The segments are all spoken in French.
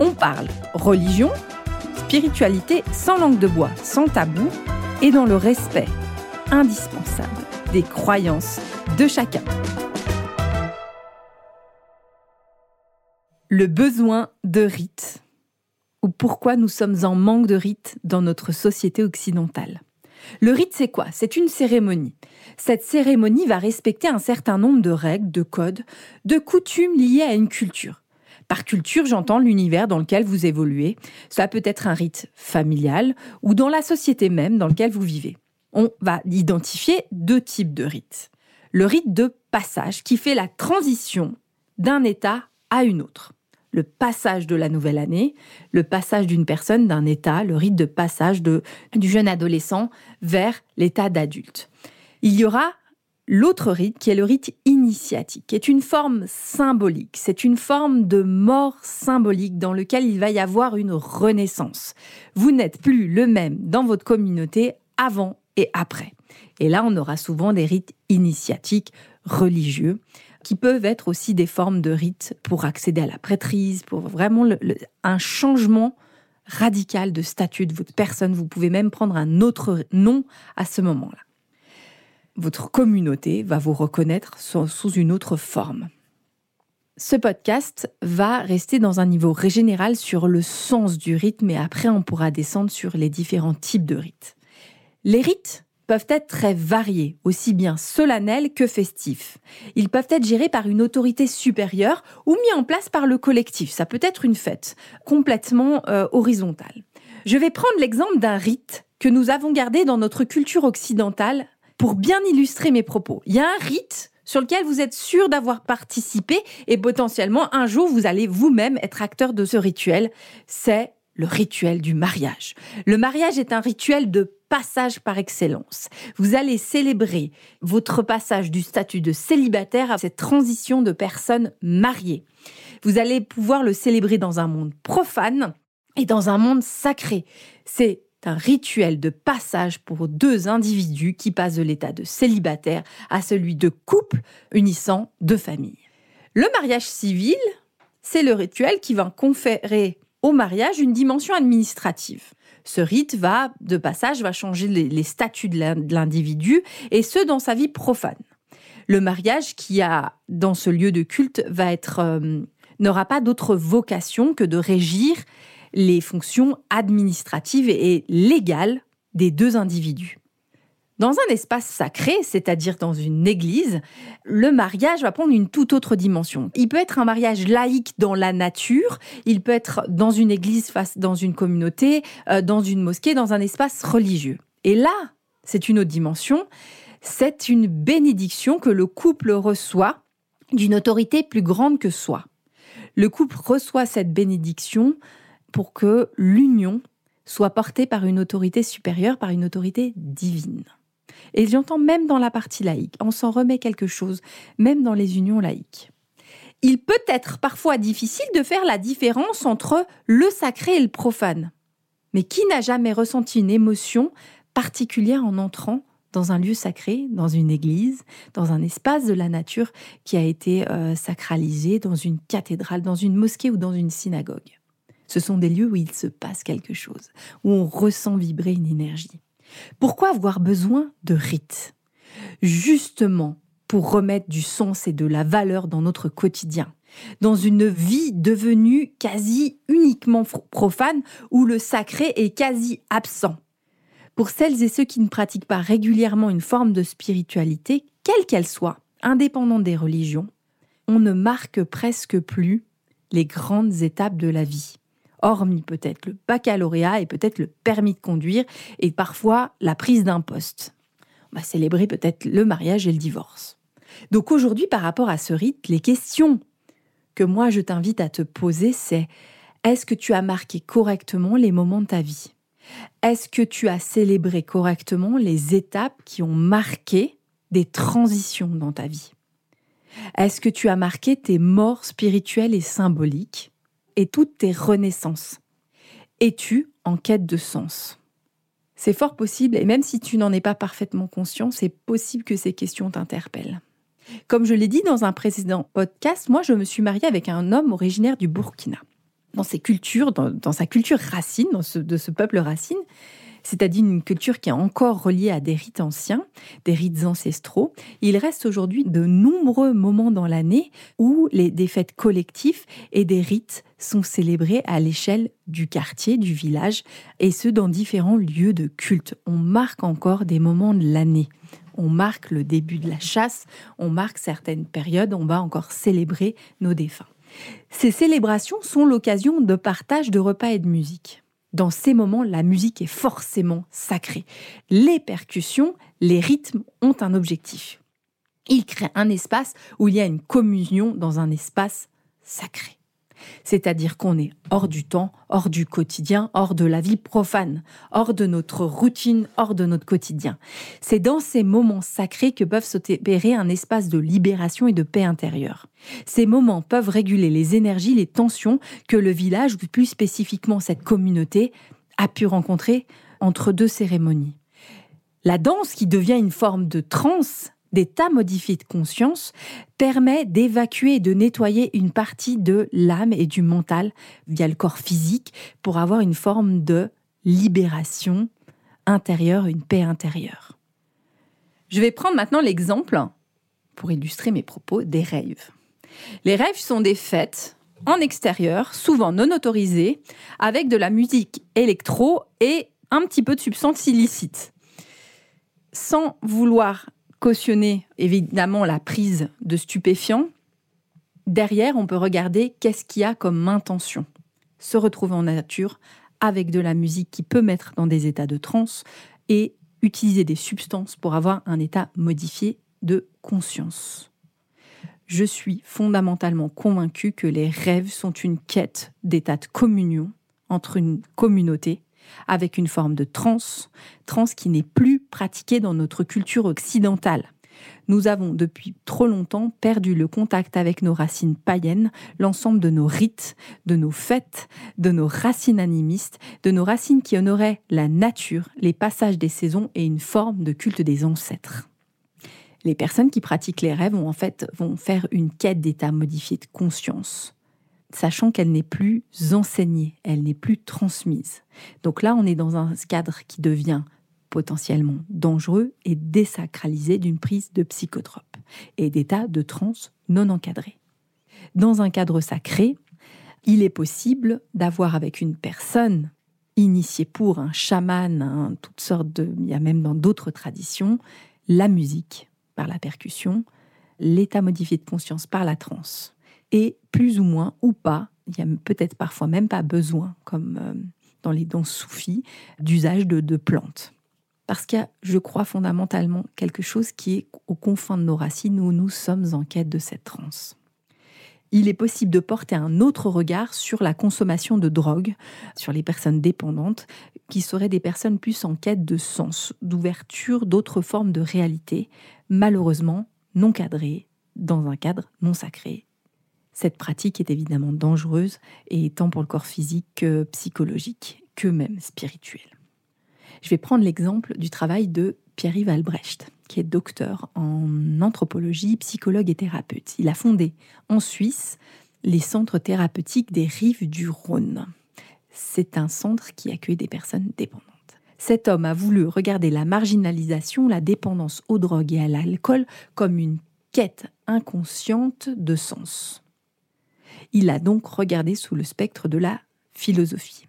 on parle religion, spiritualité sans langue de bois, sans tabou et dans le respect indispensable des croyances de chacun. Le besoin de rites ou pourquoi nous sommes en manque de rites dans notre société occidentale. Le rite, c'est quoi? C'est une cérémonie. Cette cérémonie va respecter un certain nombre de règles, de codes, de coutumes liées à une culture. Par culture, j'entends l'univers dans lequel vous évoluez. Ça peut être un rite familial ou dans la société même dans laquelle vous vivez. On va identifier deux types de rites. Le rite de passage qui fait la transition d'un état à une autre. Le passage de la nouvelle année, le passage d'une personne d'un état, le rite de passage du jeune adolescent vers l'état d'adulte. Il y aura L'autre rite, qui est le rite initiatique, est une forme symbolique. C'est une forme de mort symbolique dans lequel il va y avoir une renaissance. Vous n'êtes plus le même dans votre communauté avant et après. Et là, on aura souvent des rites initiatiques religieux qui peuvent être aussi des formes de rites pour accéder à la prêtrise, pour vraiment un changement radical de statut de votre personne. Vous pouvez même prendre un autre nom à ce moment-là votre communauté va vous reconnaître sous une autre forme. Ce podcast va rester dans un niveau régénéral sur le sens du rythme et après on pourra descendre sur les différents types de rites. Les rites peuvent être très variés, aussi bien solennels que festifs. Ils peuvent être gérés par une autorité supérieure ou mis en place par le collectif. Ça peut être une fête complètement euh, horizontale. Je vais prendre l'exemple d'un rite que nous avons gardé dans notre culture occidentale pour bien illustrer mes propos. Il y a un rite sur lequel vous êtes sûr d'avoir participé et potentiellement un jour vous allez vous-même être acteur de ce rituel. C'est le rituel du mariage. Le mariage est un rituel de passage par excellence. Vous allez célébrer votre passage du statut de célibataire à cette transition de personne mariée. Vous allez pouvoir le célébrer dans un monde profane et dans un monde sacré. C'est un rituel de passage pour deux individus qui passent de l'état de célibataire à celui de couple unissant deux familles. Le mariage civil, c'est le rituel qui va conférer au mariage une dimension administrative. Ce rite va, de passage, va changer les, statuts de l'individu et ce dans sa vie profane. Le mariage qui a dans ce lieu de culte va être euh, n'aura pas d'autre vocation que de régir les fonctions administratives et légales des deux individus. Dans un espace sacré, c'est-à-dire dans une église, le mariage va prendre une toute autre dimension. Il peut être un mariage laïque dans la nature, il peut être dans une église, face dans une communauté, euh, dans une mosquée, dans un espace religieux. Et là, c'est une autre dimension, c'est une bénédiction que le couple reçoit d'une autorité plus grande que soi. Le couple reçoit cette bénédiction pour que l'union soit portée par une autorité supérieure, par une autorité divine. Et j'entends même dans la partie laïque, on s'en remet quelque chose, même dans les unions laïques. Il peut être parfois difficile de faire la différence entre le sacré et le profane. Mais qui n'a jamais ressenti une émotion particulière en entrant dans un lieu sacré, dans une église, dans un espace de la nature qui a été euh, sacralisé, dans une cathédrale, dans une mosquée ou dans une synagogue? Ce sont des lieux où il se passe quelque chose, où on ressent vibrer une énergie. Pourquoi avoir besoin de rites? Justement pour remettre du sens et de la valeur dans notre quotidien, dans une vie devenue quasi uniquement profane où le sacré est quasi absent. Pour celles et ceux qui ne pratiquent pas régulièrement une forme de spiritualité, quelle qu'elle soit, indépendante des religions, on ne marque presque plus les grandes étapes de la vie hormis peut-être le baccalauréat et peut-être le permis de conduire et parfois la prise d'un poste. On va célébrer peut-être le mariage et le divorce. Donc aujourd'hui, par rapport à ce rite, les questions que moi je t'invite à te poser, c'est Est-ce que tu as marqué correctement les moments de ta vie? Est-ce que tu as célébré correctement les étapes qui ont marqué des transitions dans ta vie? Est-ce que tu as marqué tes morts spirituelles et symboliques? Et toutes tes renaissances Es-tu en quête de sens? C'est fort possible, et même si tu n'en es pas parfaitement conscient, c'est possible que ces questions t'interpellent. Comme je l'ai dit dans un précédent podcast, moi je me suis mariée avec un homme originaire du Burkina. Dans ses cultures, dans, sa culture racine, de ce peuple racine, c'est-à-dire une culture qui est encore reliée à des rites anciens, des rites ancestraux. Il reste aujourd'hui de nombreux moments dans l'année où les, des fêtes collectives et des rites sont célébrés à l'échelle du quartier, du village, et ce dans différents lieux de culte. On marque encore des moments de l'année. On marque le début de la chasse, on marque certaines périodes, on va encore célébrer nos défunts. Ces célébrations sont l'occasion de partage de repas et de musique dans ces moments, la musique est forcément sacrée. Les percussions, les rythmes ont un objectif. Ils créent un espace où il y a une communion dans un espace sacré. C'est-à-dire qu'on est hors du temps, hors du quotidien, hors de la vie profane, hors de notre routine, hors de notre quotidien. C'est dans ces moments sacrés que peuvent s'opérer un espace de libération et de paix intérieure. Ces moments peuvent réguler les énergies, les tensions que le village, ou plus spécifiquement cette communauté, a pu rencontrer entre deux cérémonies. La danse, qui devient une forme de transe, d'état modifié de conscience permet d'évacuer et de nettoyer une partie de l'âme et du mental via le corps physique pour avoir une forme de libération intérieure, une paix intérieure. Je vais prendre maintenant l'exemple, pour illustrer mes propos, des rêves. Les rêves sont des fêtes en extérieur, souvent non autorisées, avec de la musique électro et un petit peu de substances illicites. Sans vouloir cautionner évidemment la prise de stupéfiants, derrière, on peut regarder qu'est-ce qu'il y a comme intention. Se retrouver en nature avec de la musique qui peut mettre dans des états de transe et utiliser des substances pour avoir un état modifié de conscience. Je suis fondamentalement convaincue que les rêves sont une quête d'état de communion entre une communauté avec une forme de transe, transe qui n'est plus pratiquée dans notre culture occidentale. Nous avons depuis trop longtemps perdu le contact avec nos racines païennes, l'ensemble de nos rites, de nos fêtes, de nos racines animistes, de nos racines qui honoraient la nature, les passages des saisons et une forme de culte des ancêtres. Les personnes qui pratiquent les rêves vont en fait vont faire une quête d'état modifié de conscience sachant qu'elle n'est plus enseignée, elle n'est plus transmise. Donc là, on est dans un cadre qui devient potentiellement dangereux et désacralisé d'une prise de psychotropes et d'état de transe non encadré. Dans un cadre sacré, il est possible d'avoir avec une personne initiée pour un chaman, toutes sortes de, il y a même dans d'autres traditions, la musique par la percussion, l'état modifié de conscience par la transe et plus ou moins ou pas, il y a peut-être parfois même pas besoin, comme euh, dans les danses soufis, d'usage de, plantes. Parce qu'il y a, je crois, fondamentalement quelque chose qui est aux confins de nos racines où nous sommes en quête de cette transe. Il est possible de porter un autre regard sur la consommation de drogue, sur les personnes dépendantes, qui seraient des personnes plus en quête de sens, d'ouverture, d'autres formes de réalité, malheureusement non cadrées, dans un cadre non sacré cette pratique est évidemment dangereuse, et tant pour le corps physique que psychologique, que même spirituel. Je vais prendre l'exemple du travail de Pierre-Yves Albrecht, qui est docteur en anthropologie, psychologue et thérapeute. Il a fondé en Suisse les centres thérapeutiques des rives du Rhône. C'est un centre qui accueille des personnes dépendantes. Cet homme a voulu regarder la marginalisation, la dépendance aux drogues et à l'alcool comme une quête inconsciente de sens. Il a donc regardé sous le spectre de la philosophie.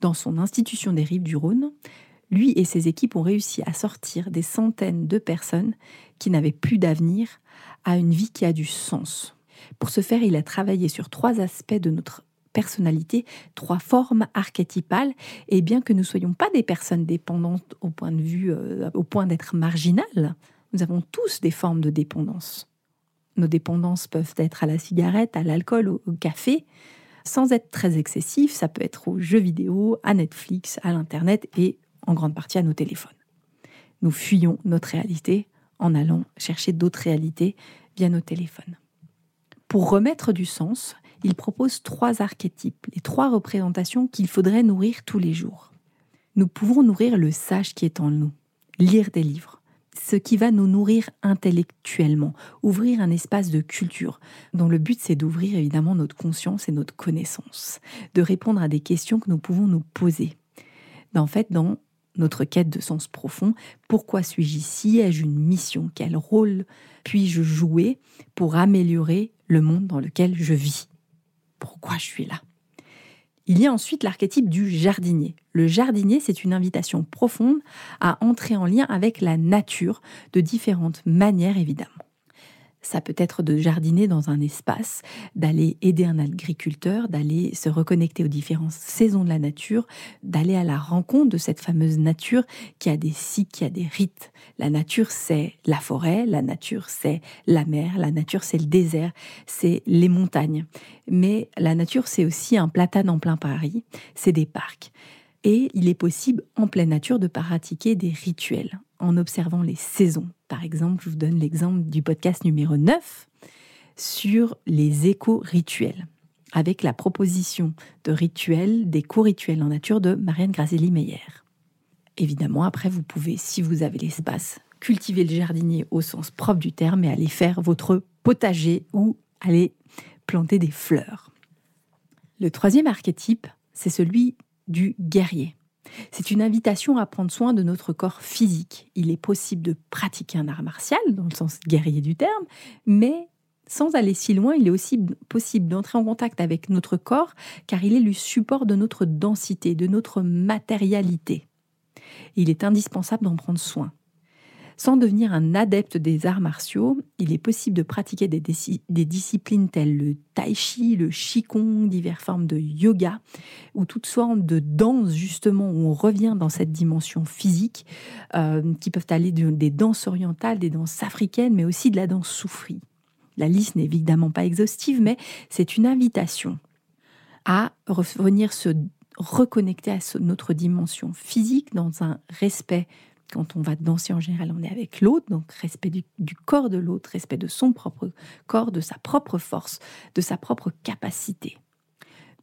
Dans son institution des rives du Rhône, lui et ses équipes ont réussi à sortir des centaines de personnes qui n'avaient plus d'avenir à une vie qui a du sens. Pour ce faire, il a travaillé sur trois aspects de notre personnalité, trois formes archétypales, et bien que nous ne soyons pas des personnes dépendantes au point de vue, euh, au point d'être marginales, nous avons tous des formes de dépendance. Nos dépendances peuvent être à la cigarette, à l'alcool, au, café. sans être très excessif, ça peut être aux jeux vidéo, à Netflix, à l'Internet et en grande partie à nos téléphones. Nous fuyons notre réalité en allant chercher d'autres réalités via nos téléphones. Pour remettre du sens, il propose trois archétypes, les trois représentations qu'il faudrait nourrir tous les jours. Nous pouvons nourrir le sage qui est en nous, lire des livres, ce qui va nous nourrir intellectuellement, ouvrir un espace de culture, dont le but c'est d'ouvrir évidemment notre conscience et notre connaissance, de répondre à des questions que nous pouvons nous poser. En fait, dans notre quête de sens profond, pourquoi suis-je ici? Ai-je une mission? Quel rôle puis-je jouer pour améliorer le monde dans lequel je vis? Pourquoi je suis là? Il y a ensuite l'archétype du jardinier. Le jardinier, c'est une invitation profonde à entrer en lien avec la nature de différentes manières, évidemment. Ça peut être de jardiner dans un espace, d'aller aider un agriculteur, d'aller se reconnecter aux différentes saisons de la nature, d'aller à la rencontre de cette fameuse nature qui a des cycles, qui a des rites. La nature, c'est la forêt, la nature, c'est la mer, la nature, c'est le désert, c'est les montagnes. Mais la nature, c'est aussi un platane en plein Paris, c'est des parcs. Et il est possible en pleine nature de pratiquer des rituels en observant les saisons. Par exemple, je vous donne l'exemple du podcast numéro 9 sur les éco-rituels, avec la proposition de rituels, d'éco-rituels en nature de Marianne Grazelli-Meyer. Évidemment, après, vous pouvez, si vous avez l'espace, cultiver le jardinier au sens propre du terme et aller faire votre potager ou aller planter des fleurs. Le troisième archétype, c'est celui du guerrier. C'est une invitation à prendre soin de notre corps physique. Il est possible de pratiquer un art martial, dans le sens guerrier du terme, mais sans aller si loin, il est aussi possible d'entrer en contact avec notre corps, car il est le support de notre densité, de notre matérialité. Il est indispensable d'en prendre soin. Sans devenir un adepte des arts martiaux, il est possible de pratiquer des, disciplines telles le tai chi, le qigong, diverses formes de yoga, ou toutes sortes de danses justement où on revient dans cette dimension physique, euh, qui peuvent aller des danses orientales, des danses africaines, mais aussi de la danse soufri. La liste n'est évidemment pas exhaustive, mais c'est une invitation à revenir se reconnecter à notre dimension physique dans un respect quand on va danser en général, on est avec l'autre, donc respect du, corps de l'autre, respect de son propre corps, de sa propre force, de sa propre capacité.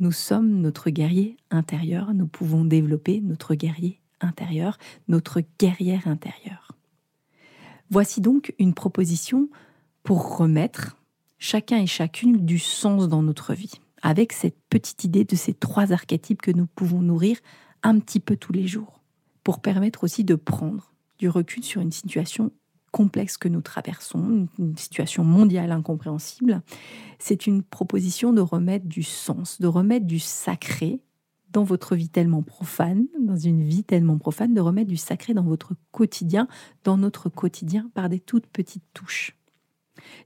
Nous sommes notre guerrier intérieur, nous pouvons développer notre guerrier intérieur, notre guerrière intérieure. Voici donc une proposition pour remettre chacun et chacune du sens dans notre vie, avec cette petite idée de ces trois archétypes que nous pouvons nourrir un petit peu tous les jours pour permettre aussi de prendre du recul sur une situation complexe que nous traversons, une situation mondiale incompréhensible. C'est une proposition de remettre du sens, de remettre du sacré dans votre vie tellement profane, dans une vie tellement profane, de remettre du sacré dans votre quotidien, dans notre quotidien, par des toutes petites touches.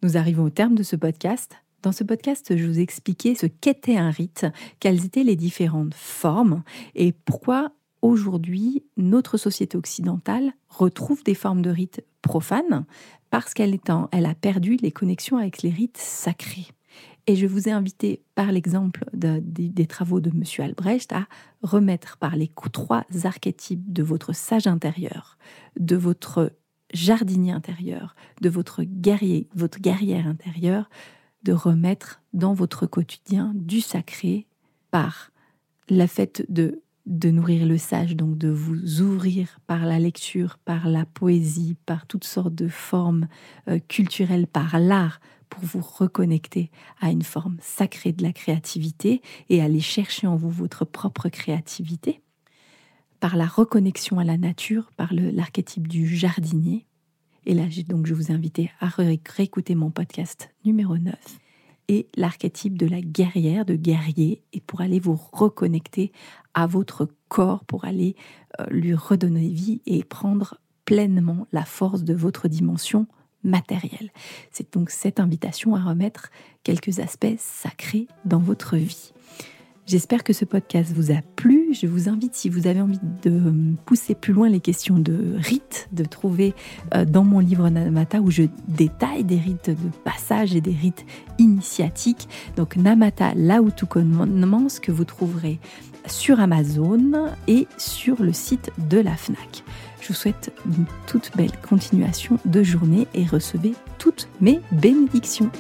Nous arrivons au terme de ce podcast. Dans ce podcast, je vous expliquais ce qu'était un rite, quelles étaient les différentes formes et pourquoi aujourd'hui, notre société occidentale retrouve des formes de rites profanes parce qu'elle elle a perdu les connexions avec les rites sacrés. Et je vous ai invité, par l'exemple des travaux de M. Albrecht, à remettre par les trois archétypes de votre sage intérieur, de votre jardinier intérieur, de votre guerrier, votre guerrière intérieure, de remettre dans votre quotidien du sacré par la fête de de nourrir le sage, donc de vous ouvrir par la lecture, par la poésie, par toutes sortes de formes euh, culturelles, par l'art, pour vous reconnecter à une forme sacrée de la créativité et aller chercher en vous votre propre créativité, par la reconnexion à la nature, par l'archétype du jardinier. Et là, donc, je vous invite à réécouter mon podcast numéro 9 et l'archétype de la guerrière, de guerrier, et pour aller vous reconnecter à votre corps, pour aller euh, lui redonner vie et prendre pleinement la force de votre dimension matérielle. C'est donc cette invitation à remettre quelques aspects sacrés dans votre vie. J'espère que ce podcast vous a plu. Je vous invite, si vous avez envie de pousser plus loin les questions de rites, de trouver euh, dans mon livre Namata où je détaille des rites de passage et des rites initiatiques. Donc Namata, là où tout que vous trouverez sur Amazon et sur le site de la FNAC. Je vous souhaite une toute belle continuation de journée et recevez toutes mes bénédictions.